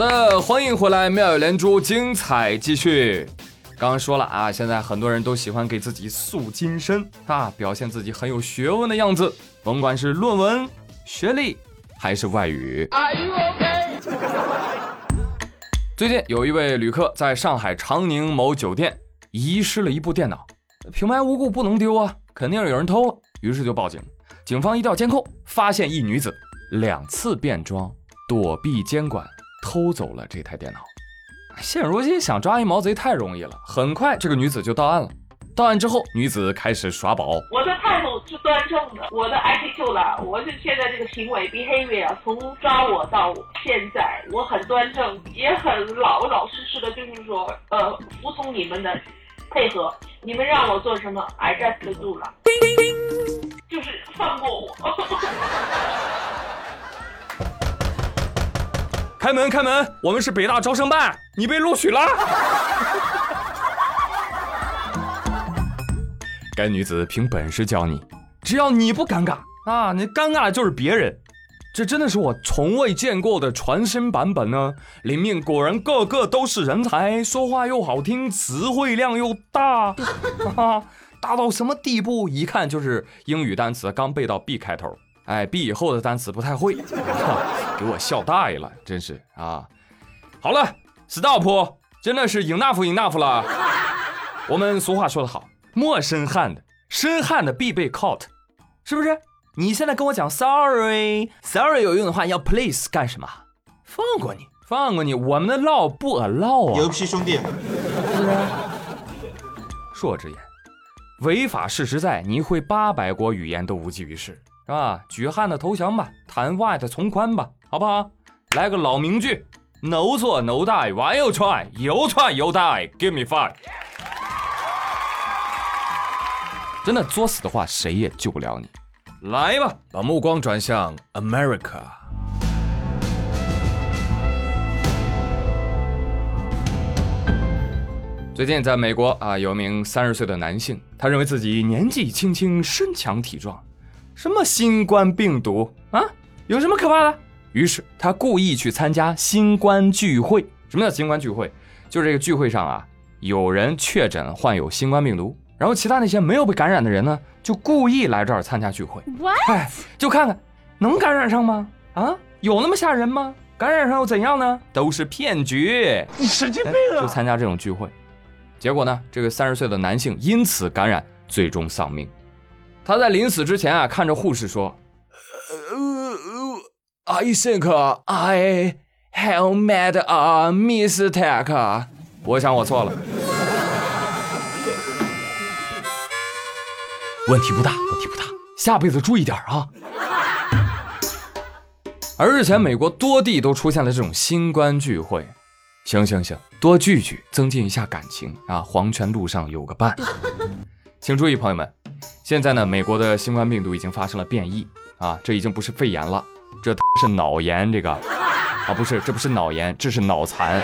的，欢迎回来，妙语连珠，精彩继续。刚刚说了啊，现在很多人都喜欢给自己塑金身啊，表现自己很有学问的样子，甭管是论文、学历还是外语。最近有一位旅客在上海长宁某酒店遗失了一部电脑，平白无故不能丢啊，肯定是有人偷了，于是就报警。警方一调监控，发现一女子两次变装躲避监管。偷走了这台电脑，现如今想抓一毛贼太容易了。很快，这个女子就到案了。到案之后，女子开始耍宝。我的态度是端正的，我的 attitude 啦，我是现在这个行为 behavior 啊，从抓我到现在，我很端正，也很老老实实的，就是说，呃，服从你们的配合，你们让我做什么，I just do 了，就是放过我。开门，开门！我们是北大招生办，你被录取了。该女子凭本事教你，只要你不尴尬啊，你尴尬的就是别人。这真的是我从未见过的全新版本呢！里面果然个个都是人才，说话又好听，词汇量又大，大到什么地步？一看就是英语单词刚背到 B 开头。哎，B 以后的单词不太会，给我笑大爷了，真是啊！好了，Stop，真的是 enough enough 了。我们俗话说得好，陌生汉的，深汉的必备 caught，是不是？你现在跟我讲 sorry，sorry 有用的话要 please 干什么？放过你，放过你，我们的 law 不 allow 啊！牛批兄弟，是不是？恕我直言，违法事实在，你会八百国语言都无济于事。啊？举汉的投降吧，谈外的从宽吧，好不好？来个老名句：No 做 No die，Why you try？You try you die，Give me five。真的作死的话，谁也救不了你。来吧，把目光转向 America。最近在美国啊，有名三十岁的男性，他认为自己年纪轻轻，身强体壮。什么新冠病毒啊？有什么可怕的？于是他故意去参加新冠聚会。什么叫新冠聚会？就是这个聚会上啊，有人确诊患有新冠病毒，然后其他那些没有被感染的人呢，就故意来这儿参加聚会。哎，就看看能感染上吗？啊，有那么吓人吗？感染上又怎样呢？都是骗局。你神经病啊！就参加这种聚会，结果呢，这个三十岁的男性因此感染，最终丧命。他在临死之前啊，看着护士说：“I think I have made a mistake。”我想我错了。问题不大，问题不大，下辈子注意点啊。而日前，美国多地都出现了这种新冠聚会。行行行，多聚聚，增进一下感情啊！黄泉路上有个伴。请注意，朋友们。现在呢，美国的新冠病毒已经发生了变异啊，这已经不是肺炎了，这是脑炎，这个啊不是，这不是脑炎，这是脑残。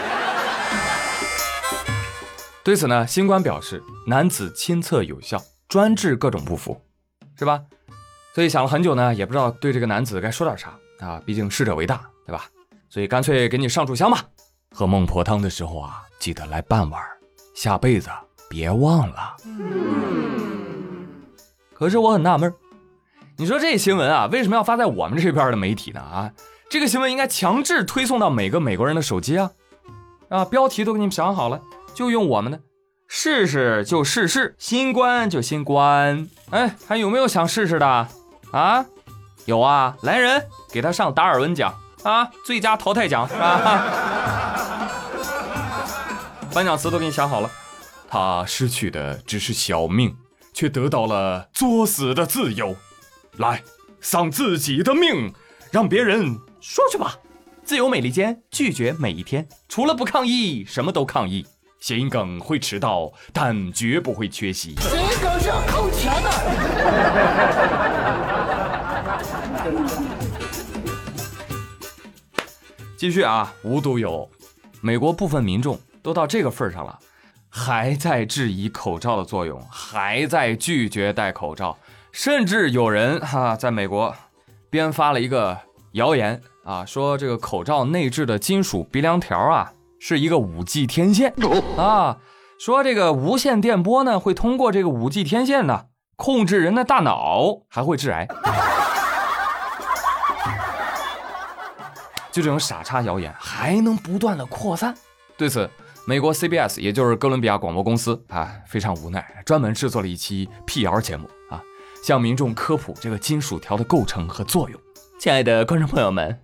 对此呢，新冠表示男子亲测有效，专治各种不服，是吧？所以想了很久呢，也不知道对这个男子该说点啥啊，毕竟逝者为大，对吧？所以干脆给你上炷香吧。喝孟婆汤的时候啊，记得来半碗，下辈子别忘了。可是我很纳闷你说这新闻啊，为什么要发在我们这边的媒体呢？啊，这个新闻应该强制推送到每个美国人的手机啊！啊，标题都给你们想好了，就用我们的，试试就试试，新冠就新冠。哎，还有没有想试试的？啊，有啊，来人，给他上达尔文奖啊，最佳淘汰奖啊！颁奖词都给你想好了，他失去的只是小命。却得到了作死的自由，来丧自己的命，让别人说去吧。自由美利坚拒绝每一天，除了不抗议，什么都抗议。谐音梗会迟到，但绝不会缺席。谐音梗是要扣钱的。继续啊，无独有，美国部分民众都到这个份上了。还在质疑口罩的作用，还在拒绝戴口罩，甚至有人哈在美国编发了一个谣言啊，说这个口罩内置的金属鼻梁条啊是一个五 G 天线。啊，说这个无线电波呢会通过这个五 G 天线呢控制人的大脑，还会致癌。就这种傻叉谣言还能不断的扩散，对此，美国 CBS 也就是哥伦比亚广播公司啊非常无奈，专门制作了一期辟谣节目啊，向民众科普这个金属条的构成和作用。亲爱的观众朋友们，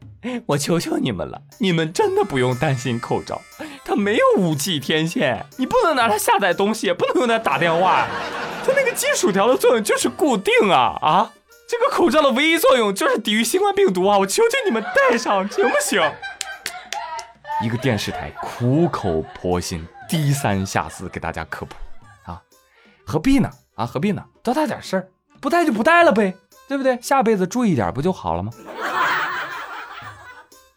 我求求你们了，你们真的不用担心口罩，它没有武器天线，你不能拿它下载东西，也不能用它打电话，它那个金属条的作用就是固定啊啊！这个口罩的唯一作用就是抵御新冠病毒啊！我求求你们戴上，行不行？一个电视台苦口婆心、低三下四给大家科普啊，何必呢？啊，何必呢？多大点事儿，不带就不带了呗，对不对？下辈子注意点不就好了吗？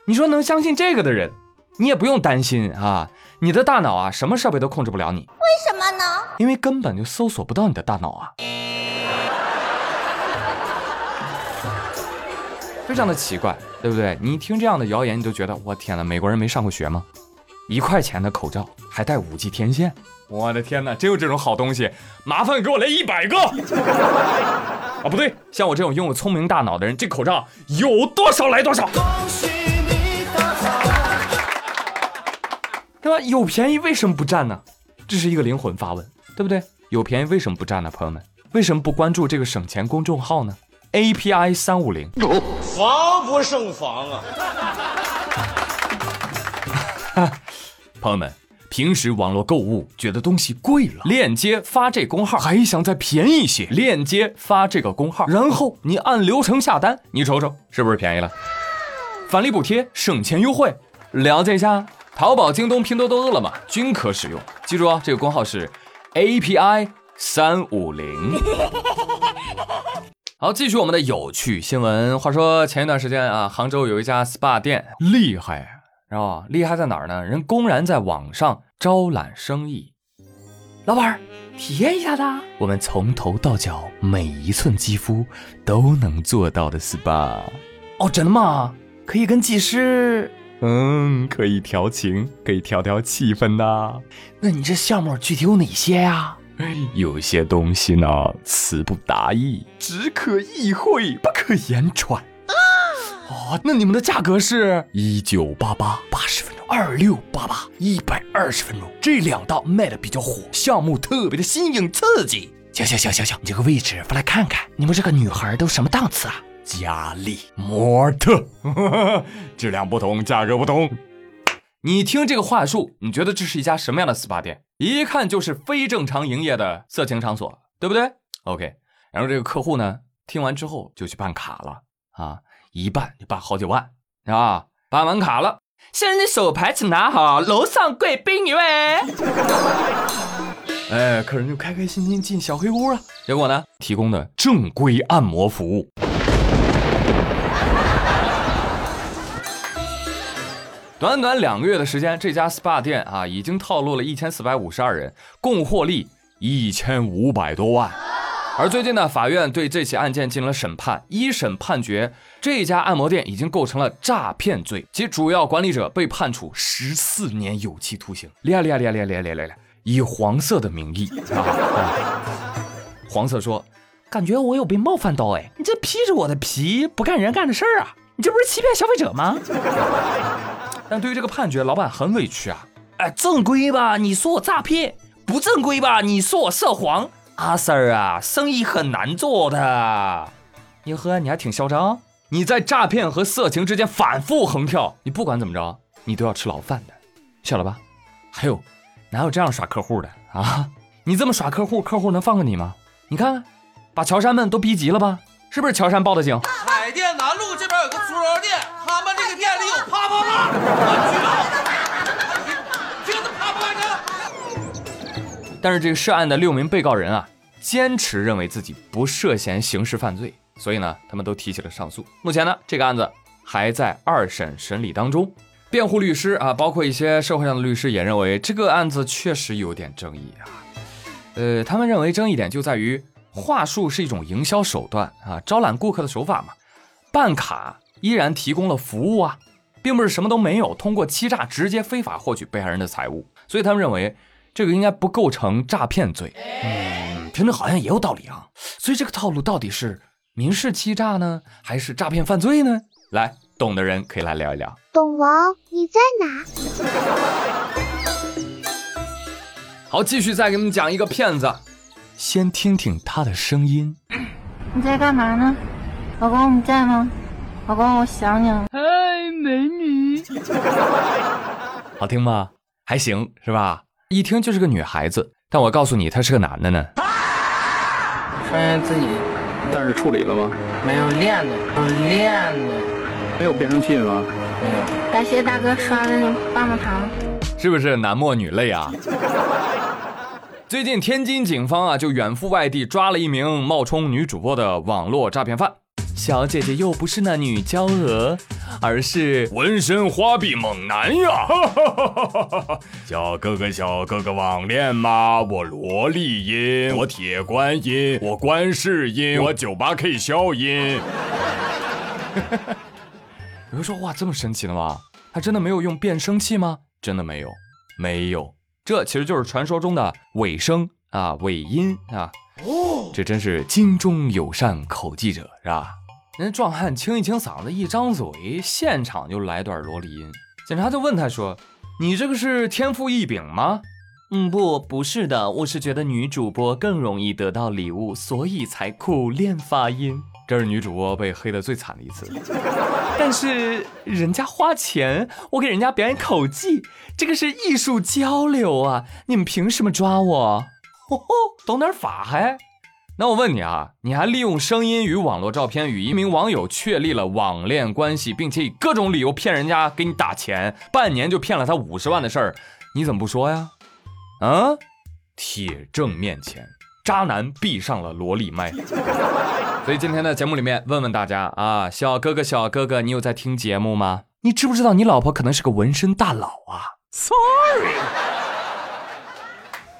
你说能相信这个的人，你也不用担心啊，你的大脑啊，什么设备都控制不了你。为什么呢？因为根本就搜索不到你的大脑啊。非常的奇怪，对不对？你一听这样的谣言，你就觉得我天哪，美国人没上过学吗？一块钱的口罩还带五 G 天线，我的天哪，真有这种好东西？麻烦给我来一百个！啊，不对，像我这种拥有聪明大脑的人，这口罩有多少来多少。对吧？有便宜为什么不占呢？这是一个灵魂发问，对不对？有便宜为什么不占呢？朋友们，为什么不关注这个省钱公众号呢？API 三五零，防不胜防啊！朋友们，平时网络购物觉得东西贵了，链接发这工号，还想再便宜些，链接发这个工号，然后你按流程下单，你瞅瞅是不是便宜了？返利补贴，省钱优惠，了解一下，淘宝、京东、拼多多、饿了么均可使用。记住啊，这个工号是 API 三五零。好，继续我们的有趣新闻。话说前一段时间啊，杭州有一家 SPA 店厉害，知道吧？厉害在哪儿呢？人公然在网上招揽生意。老板，体验一下子。我们从头到脚每一寸肌肤都能做到的 SPA。哦，真的吗？可以跟技师？嗯，可以调情，可以调调气氛呐。那你这项目具体有哪些呀？有些东西呢，词不达意，只可意会，不可言传。哦，那你们的价格是一九八八八十分钟，二六八八一百二十分钟，这两道卖的比较火，项目特别的新颖刺激。行行行行行，你这个位置发来看看，你们这个女孩都什么档次啊？佳丽、模特，质量不同，价格不同。你听这个话术，你觉得这是一家什么样的 SPA 店？一看就是非正常营业的色情场所，对不对？OK，然后这个客户呢，听完之后就去办卡了啊，一办就办好几万啊，办完卡了，先生你手牌请拿好，楼上贵宾一位。哎，客人就开开心心进小黑屋了。结果呢，提供的正规按摩服务。短短两个月的时间，这家 SPA 店啊，已经套路了一千四百五十二人，共获利一千五百多万。而最近呢，法院对这起案件进行了审判，一审判决这家按摩店已经构成了诈骗罪，其主要管理者被判处十四年有期徒刑。厉害厉害厉害厉害厉害厉害！以黄色的名义啊，黄色说：“感觉我有被冒犯到哎，你这披着我的皮不干人干的事儿啊，你这不是欺骗消费者吗？”但对于这个判决，老板很委屈啊！哎，正规吧，你说我诈骗；不正规吧，你说我涉黄。阿 Sir 啊，生意很难做的。哟呵，你还挺嚣张！你在诈骗和色情之间反复横跳，你不管怎么着，你都要吃牢饭的，晓得吧？还有，哪有这样耍客户的啊？你这么耍客户，客户能放过你吗？你看，把乔杉们都逼急了吧？是不是乔杉报的警？但是这个涉案的六名被告人啊，坚持认为自己不涉嫌刑事犯罪，所以呢，他们都提起了上诉。目前呢，这个案子还在二审审理当中。辩护律师啊，包括一些社会上的律师也认为这个案子确实有点争议啊。呃，他们认为争议点就在于话术是一种营销手段啊，招揽顾客的手法嘛。办卡依然提供了服务啊，并不是什么都没有，通过欺诈直接非法获取被害人的财物，所以他们认为这个应该不构成诈骗罪。嗯，听着好像也有道理啊。所以这个套路到底是民事欺诈呢，还是诈骗犯罪呢？来，懂的人可以来聊一聊。懂王，你在哪？好，继续再给你们讲一个骗子，先听听他的声音。你在干嘛呢？老公你在吗？老公我想你了。嗨，美女，好听吗？还行是吧？一听就是个女孩子，但我告诉你，他是个男的呢。发现自己但是处理了吗？没有练的，有练的，没有变声器吗？没有。感谢大哥刷的那棒棒糖。是不是男默女泪啊？最近天津警方啊就远赴外地抓了一名冒充女主播的网络诈骗犯。小姐姐又不是那女娇娥，而是纹身花臂猛男呀！小哥哥，小哥哥网恋吗？我萝莉音，我铁观音，我观世音，我九八 K 消音。有人说哇，这么神奇的吗？他真的没有用变声器吗？真的没有，没有。这其实就是传说中的尾声啊，尾音啊。哦，这真是金中有善口技者，是吧？人壮汉清一清嗓子，一张嘴，现场就来段萝莉音。警察就问他说：“你这个是天赋异禀吗？”“嗯，不，不是的，我是觉得女主播更容易得到礼物，所以才苦练发音。”这是女主播被黑的最惨的一次。但是人家花钱，我给人家表演口技，这个是艺术交流啊！你们凭什么抓我？哦吼，懂点法还？那我问你啊，你还利用声音与网络照片与一名网友确立了网恋关系，并且以各种理由骗人家给你打钱，半年就骗了他五十万的事儿，你怎么不说呀？啊，铁证面前，渣男闭上了萝莉麦。所以今天的节目里面，问问大家啊，小哥哥，小哥哥，你有在听节目吗？你知不知道你老婆可能是个纹身大佬啊？Sorry。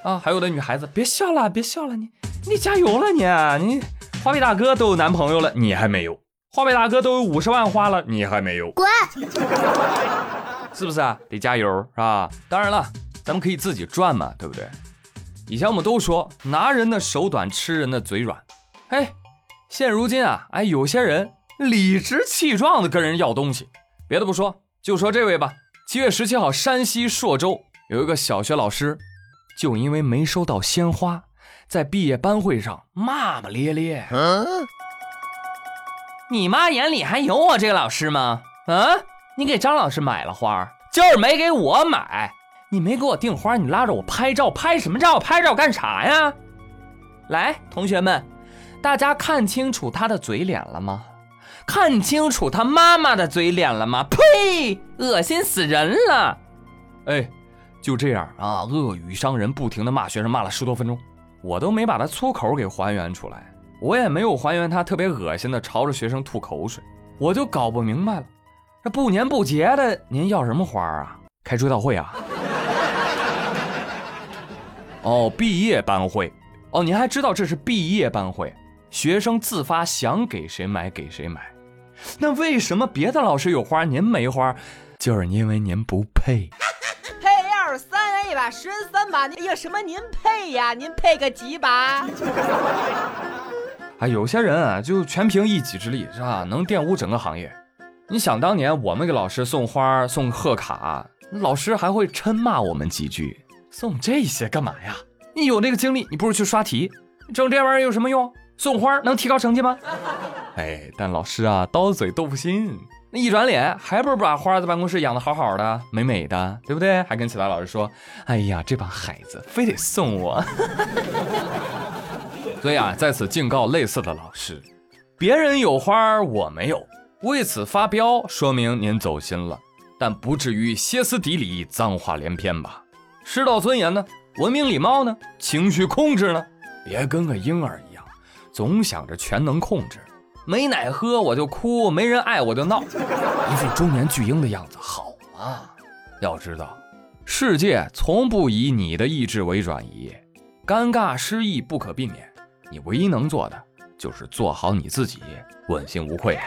啊，还有的女孩子，别笑了，别笑了，你你加油了，你你花呗大哥都有男朋友了，你还没有；花呗大哥都有五十万花了，你还没有。滚！是不是啊？得加油，是吧？当然了，咱们可以自己赚嘛，对不对？以前我们都说拿人的手短，吃人的嘴软。嘿。现如今啊，哎，有些人理直气壮的跟人要东西。别的不说，就说这位吧。七月十七号，山西朔州有一个小学老师，就因为没收到鲜花，在毕业班会上骂骂咧咧。嗯，你妈眼里还有我这个老师吗？啊，你给张老师买了花，就是没给我买。你没给我订花，你拉着我拍照，拍什么照？拍照干啥呀？来，同学们。大家看清楚他的嘴脸了吗？看清楚他妈妈的嘴脸了吗？呸！恶心死人了！哎，就这样啊，恶语伤人，不停的骂学生，骂了十多分钟，我都没把他粗口给还原出来，我也没有还原他特别恶心的朝着学生吐口水，我就搞不明白了，这不年不节的，您要什么花啊？开追悼会啊？哦，毕业班会，哦，您还知道这是毕业班会？学生自发想给谁买给谁买，那为什么别的老师有花您没花？就是因为您不配。十三把，哎呀，什么您配呀？您配个几把？啊，有些人啊，就全凭一己之力是吧，能玷污整个行业。你想当年我们给老师送花送贺卡，老师还会嗔骂我们几句，送这些干嘛呀？你有那个精力，你不如去刷题，整这玩意儿有什么用？送花能提高成绩吗？哎，但老师啊，刀嘴豆腐心，那一转脸还不是把花在办公室养的好好的，美美的，对不对？还跟其他老师说：“哎呀，这帮孩子非得送我。”所以啊，在此敬告类似的老师：别人有花我没有，为此发飙，说明您走心了，但不至于歇斯底里、脏话连篇吧？师道尊严呢？文明礼貌呢？情绪控制呢？别跟个婴儿一样。总想着全能控制，没奶喝我就哭，没人爱我就闹，一副中年巨婴的样子，好吗？要知道，世界从不以你的意志为转移，尴尬失意不可避免，你唯一能做的就是做好你自己，问心无愧。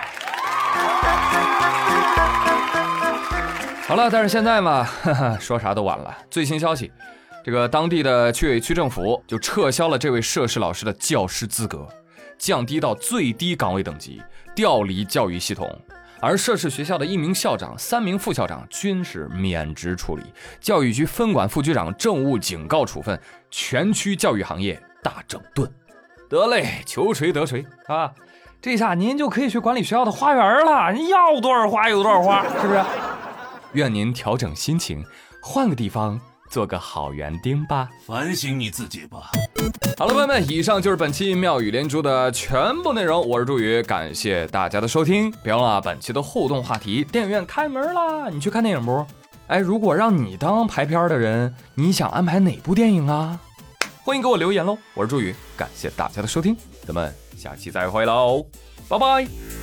好了，但是现在嘛，哈哈，说啥都晚了。最新消息，这个当地的区委区政府就撤销了这位涉事老师的教师资格，降低到最低岗位等级，调离教育系统。而涉事学校的一名校长、三名副校长均是免职处理，教育局分管副局长政务警告处分，全区教育行业大整顿。得嘞，求谁得谁啊！这下您就可以去管理学校的花园了，您要多少花有多少花，是不是？愿您调整心情，换个地方做个好园丁吧。反省你自己吧。好了，朋友们，以上就是本期妙语连珠的全部内容。我是朱宇，感谢大家的收听。别忘了本期的互动话题：电影院开门啦，你去看电影不？哎，如果让你当排片的人，你想安排哪部电影啊？欢迎给我留言喽！我是朱宇，感谢大家的收听，咱们下期再会喽，拜拜。